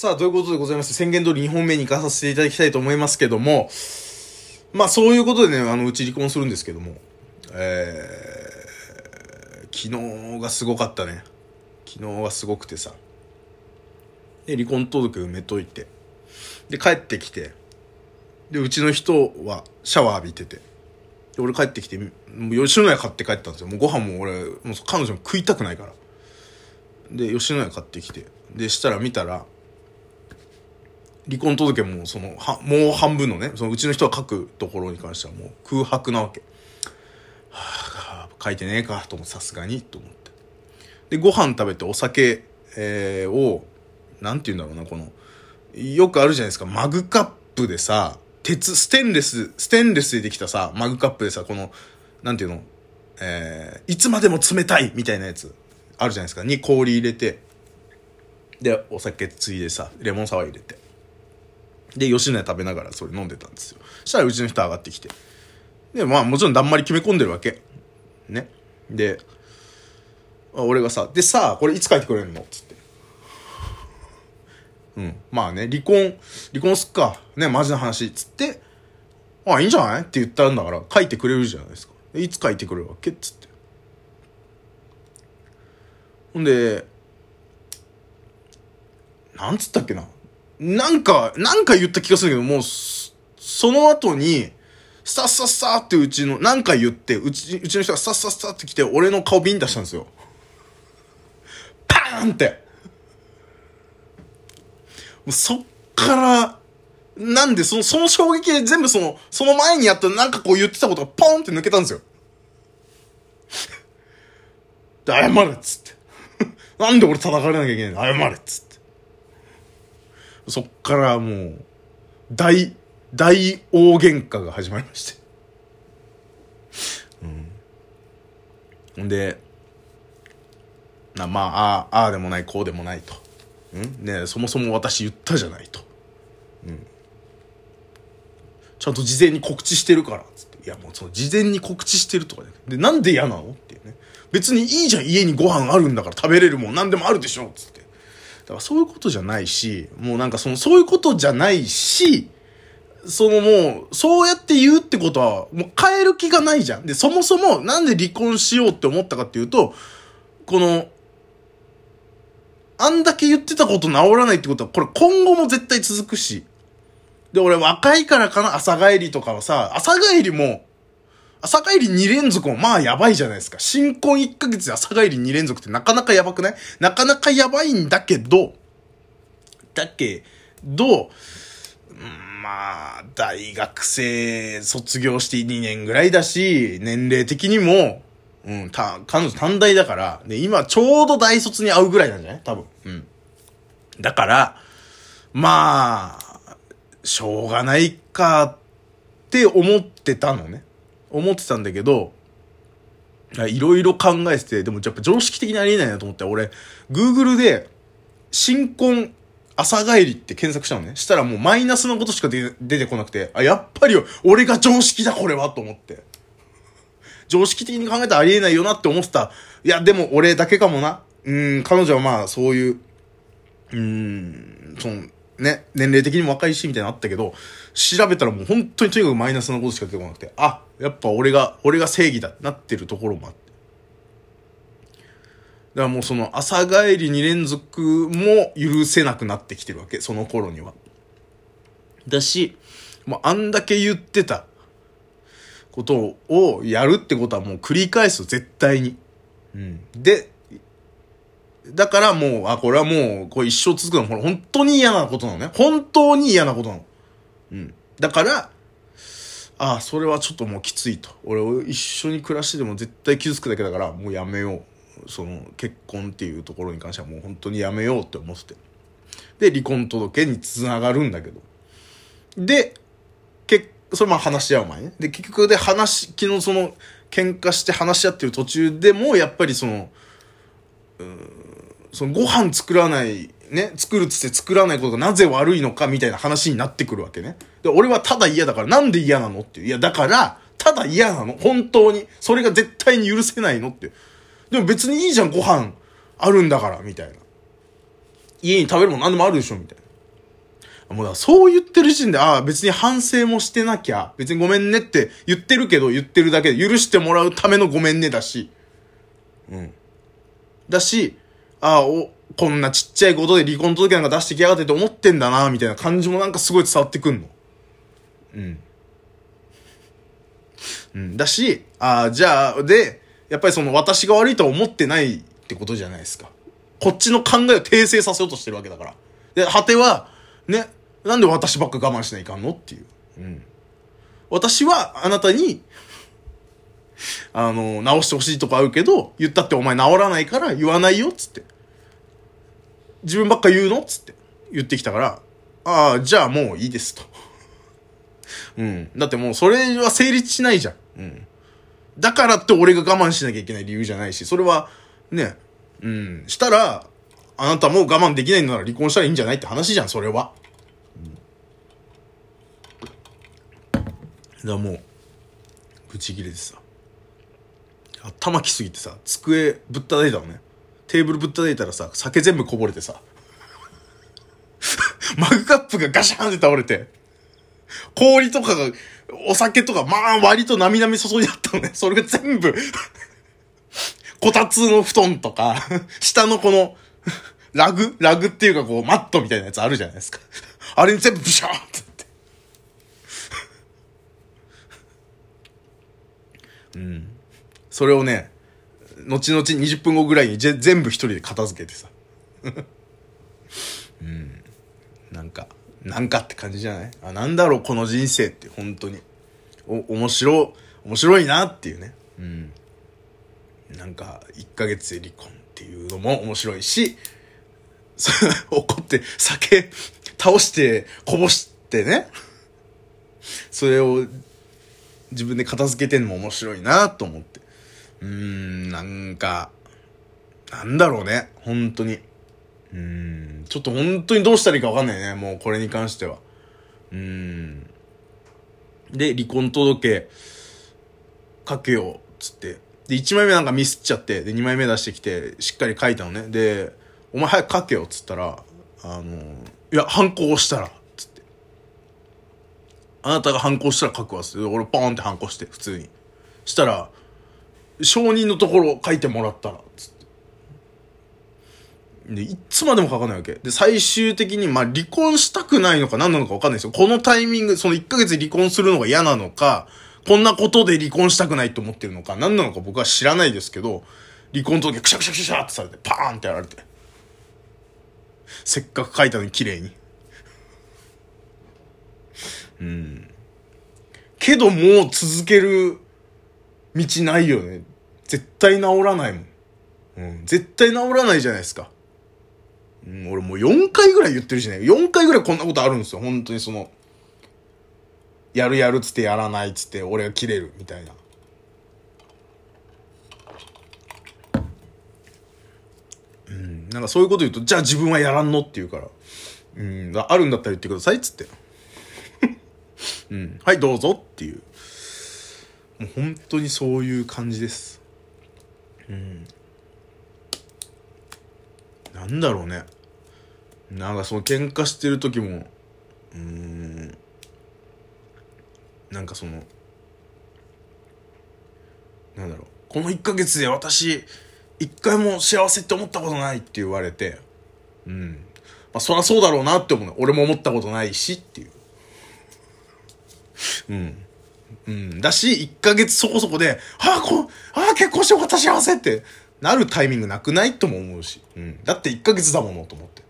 さあ、ということでございまして、宣言通り2本目に行かさせていただきたいと思いますけども、まあそういうことでね、あの、うち離婚するんですけども、えー、昨日がすごかったね。昨日がすごくてさ。で、離婚届埋めといて。で、帰ってきて。で、うちの人はシャワー浴びてて。で、俺帰ってきて、もう吉野家買って帰ったんですよ。もうご飯も俺、もう彼女も食いたくないから。で、吉野家買ってきて。で、したら見たら、離婚届もそのはもう半分のねそのうちの人が書くところに関してはもう空白なわけ。はあ書いてねえかと思ってさすがにと思って。でご飯食べてお酒、えー、をなんて言うんだろうなこのよくあるじゃないですか。マグカップでさ鉄ステンレスステンレスでできたさマグカップでさこのなんていうのえー、いつまでも冷たいみたいなやつあるじゃないですか。に氷入れてでお酒ついでさレモンサワー入れて。で、吉野家食べながらそれ飲んでたんですよ。そしたらうちの人上がってきて。で、まあもちろんだんまり決め込んでるわけ。ね。で、俺がさ、でさあ、これいつ帰ってくれるの？つって。うん。まあね、離婚、離婚すっか。ね、マジな話。つって、あ、あいいんじゃない？って言ったんだから、書いてくれるじゃないですか。いつ書いてくれるわけ？つって。ほんで、なんつったっけな？なんか、なんか言った気がするけど、もう、その後に、さっさっさってうちの、なんか言って、うち、うちの人がさっさっさって来て、俺の顔ビン出したんですよ。パーンって。もうそっから、なんで、その、その衝撃で全部その、その前にやったなんかこう言ってたことがポンって抜けたんですよ。で、謝れっつって。なんで俺叩かれなきゃいけないの？謝れっつって。そっからもう、大、大大喧嘩が始まりまして。うん。んで、な、まあ、ああ、ああでもない、こうでもないと。うんねそもそも私言ったじゃないと。うん。ちゃんと事前に告知してるから、つって。いや、もうその事前に告知してるとかで、で、なんで嫌なのっていうね。別にいいじゃん、家にご飯あるんだから食べれるもん、何でもあるでしょ、つって。だからそういうことじゃないし、もうなんかその、そういうことじゃないし、そのもう、そうやって言うってことは、もう変える気がないじゃん。で、そもそもなんで離婚しようって思ったかっていうと、この、あんだけ言ってたこと治らないってことは、これ今後も絶対続くし。で、俺若いからかな、朝帰りとかはさ、朝帰りも、朝帰り2連続もまあやばいじゃないですか。新婚1ヶ月で朝帰り2連続ってなかなかやばくない？なかなかやばいんだけど、だけど、まあ、大学生卒業して2年ぐらいだし、年齢的にも、うん、た、彼女短大だから、で、今ちょうど大卒に会うぐらいなんじゃない？多分。うん。だから、まあ、しょうがないかって思ってたのね。思ってたんだけど、いろいろ考えてて、でもやっぱ常識的にありえないなと思って、俺、Google で、新婚朝帰りって検索したのね。したらもうマイナスのことしか出てこなくて、あ、やっぱり俺が常識だこれはと思って。常識的に考えたらありえないよなって思ってた。いや、でも俺だけかもな。うん、彼女はまあそういう、うーん、その、ね、年齢的にも若いし、みたいなのあったけど、調べたらもう本当にとにかくマイナスなことしか出てこなくて、あ、やっぱ俺が、俺が正義だってなってるところもあって。だからもうその朝帰り2連続も許せなくなってきてるわけ、その頃には。だし、もうあんだけ言ってたことをやるってことはもう繰り返す、絶対に。うん。で、だからもう、あ、これはもう、これ一生続くの、これ本当に嫌なことなのね。本当に嫌なことなの。うん。だから、ああ、それはちょっともうきついと。俺、一緒に暮らしてでも絶対傷つくだけだから、もうやめよう。その、結婚っていうところに関してはもう本当にやめようって思ってて。で、離婚届につながるんだけど。で、けそれまあ話し合う前ね。で、結局で話、昨日その、喧嘩して話し合ってる途中でも、やっぱりその、うんそのご飯作らない、ね、作るっつって作らないことがなぜ悪いのかみたいな話になってくるわけね。で、俺はただ嫌だから、なんで嫌なのっていう。いや、だから、ただ嫌なの。本当に。それが絶対に許せないのって。でも別にいいじゃん、ご飯あるんだから、みたいな。家に食べるもん何でもあるでしょ、みたいな。もうだそう言ってる時点で、ああ、別に反省もしてなきゃ、別にごめんねって言ってるけど、言ってるだけで、許してもらうためのごめんねだし、うん。だし、ああ、お、こんなちっちゃいことで離婚届なんか出してきやがってって思ってんだな、みたいな感じもなんかすごい伝わってくんの。うん。うん。だし、ああ、じゃあ、で、やっぱりその私が悪いとは思ってないってことじゃないですか。こっちの考えを訂正させようとしてるわけだから。で、果ては、ね、なんで私ばっか我慢しないかんのっていう。うん。私はあなたに、あの、直してほしいとこあるけど、言ったってお前治らないから言わないよ、つって。自分ばっか言うのつって言ってきたから、ああ、じゃあもういいですと。うん。だってもうそれは成立しないじゃん。うん。だからって俺が我慢しなきゃいけない理由じゃないし、それは、ね、うん。したら、あなたも我慢できないなら離婚したらいいんじゃないって話じゃん、それは。だからもう、ブチギレてさ。頭きすぎてさ、机ぶったたいたのね。テーブルぶったたいたらさ、酒全部こぼれてさ。マグカップがガシャンって倒れて。氷とかが、お酒とか、まあ割となみなみ注いであったのね。それが全部、こたつの布団とか、下のこの、ラグラグっていうかこう、マットみたいなやつあるじゃないですか。あれに全部ブシャーってって。うん。それをね、後々20分後ぐらいに全部一人で片付けてさ。うん。なんか、なんかって感じじゃない？あ、なんだろう、この人生って、本当に。お、面白、面白いなっていうね。うん。なんか、1ヶ月で離婚っていうのも面白いし、怒って酒倒してこぼしてね。それを自分で片付けてんのも面白いなと思って。うーん、なんか、なんだろうね。本当に。うーん、ちょっと本当にどうしたらいいかわかんないね。もうこれに関しては。うーん。で、離婚届書けよ、つって。で、1枚目なんかミスっちゃって、で、2枚目出してきて、しっかり書いたのね。で、お前早く書けよ、つったら、あの、いや、反抗したら、つって。あなたが反抗したら書くわ、つって。俺ポーンって反抗して、普通に。したら、承認のところ書いてもらったら、つって。で、いつまでも書かないわけ。で、最終的に、まあ、離婚したくないのか何なのか分かんないですよ。このタイミング、その1ヶ月離婚するのが嫌なのか、こんなことで離婚したくないと思ってるのか、何なのか僕は知らないですけど、離婚届クシャクシャクシャってされて、パーンってやられて。せっかく書いたのに綺麗に。うん。けどもう続ける道ないよね。絶対治らないもん。うん。絶対治らないじゃないですか。うん、俺もう4回ぐらい言ってるしね。4回ぐらいこんなことあるんですよ。本当にその、やるやるっつってやらないっつって俺が切れるみたいな。うん。なんかそういうこと言うと、じゃあ自分はやらんのって言うから。うん。あるんだったら言ってくださいっつって。うん。はい、どうぞっていう。もう本当にそういう感じです。うん。なんだろうね。なんかその喧嘩してる時も、うーん。なんかその、なんだろう。この1ヶ月で私、一回も幸せって思ったことないって言われて、うん。まあそりゃそうだろうなって思う。俺も思ったことないしっていう。うん。うん。だし、1ヶ月そこそこで、ああ、こう、あ、結婚してよかった幸せってなるタイミングなくないとも思うし。うん。だって1ヶ月だものと思って。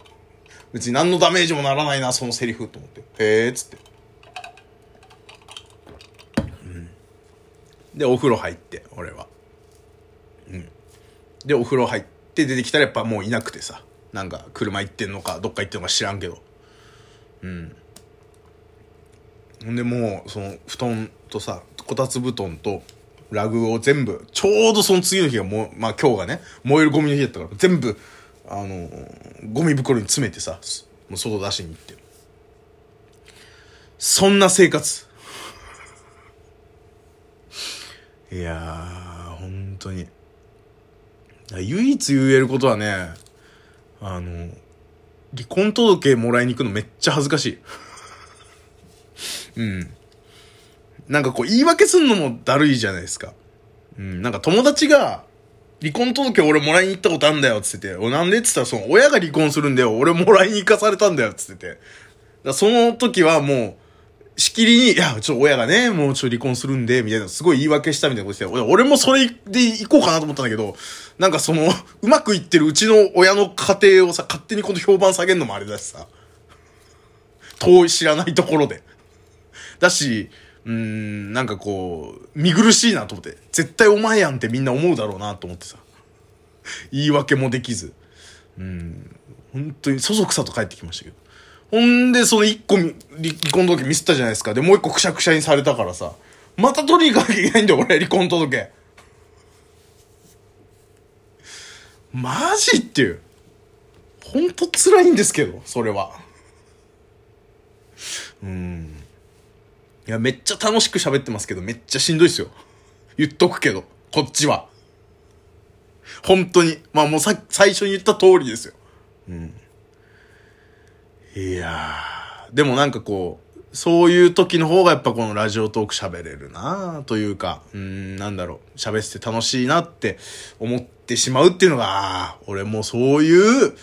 別に何のダメージもならないな、そのセリフと思って。へえ、つって。うん。で、お風呂入って、俺は。うん。で、お風呂入って出てきたらやっぱもういなくてさ。なんか、車行ってんのか、どっか行ってんのか知らんけど。うん。ほんでもう、その、布団とさ、こたつ布団と、ラグを全部、ちょうどその次の日がもう、まあ今日がね、燃えるゴミの日だったから、全部、あの、ゴミ袋に詰めてさ、もう外出しに行って。そんな生活。いやー、本当に。唯一言えることはね、あの、離婚届もらいに行くのめっちゃ恥ずかしい。うん。なんかこう言い訳すんのもだるいじゃないですか。うん。なんか友達が、離婚届俺もらいに行ったことあんだよ、つってて。お、なんでっつったら、その、親が離婚するんだよ。俺もらいに行かされたんだよ、つってて。だその時はもう、しきりに、いや、ちょ、親がね、もうちょ、離婚するんで、みたいな、すごい言い訳したみたいなことして、俺もそれで行こうかなと思ったんだけど、なんかその、うまくいってるうちの親の家庭をさ、勝手にこの評判下げるのもあれだしさ。遠い知らないところで。だし、うん、なんかこう、見苦しいなと思って。絶対お前やんってみんな思うだろうなと思ってさ。言い訳もできず。うん、本当にそそくさと帰ってきましたけど。ほんで、その一個離婚届ミスったじゃないですか。で、もう一個くしゃくしゃにされたからさ。また取りに行かなきゃいけないんだよ、俺、離婚届。マジっていう。ほんと辛いんですけど、それは。うん。いや、めっちゃ楽しく喋ってますけど、めっちゃしんどいっすよ。言っとくけど、こっちは。本当に。まあもうさ、最初に言った通りですよ。うん。いやー、でもなんかこう、そういう時の方がやっぱこのラジオトーク喋れるなというか、うん、なんだろう、喋って楽しいなって思ってしまうっていうのが、あ、俺もそういう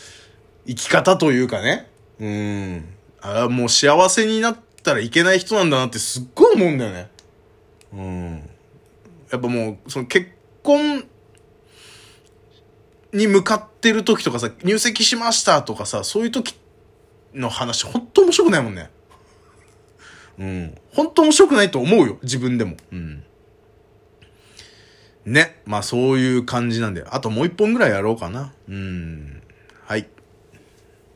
生き方というかね、うん、あもう幸せになってたらいけない人なんだなってすっごい思うんだよね。うん。やっぱもう、その結婚に向かってる時とかさ、入籍しましたとかさ、そういう時の話、ほんと面白くないもんね。うん。ほんと面白くないと思うよ。自分でも。うん。ね。まあそういう感じなんで。あともう一本ぐらいやろうかな。うん。はい。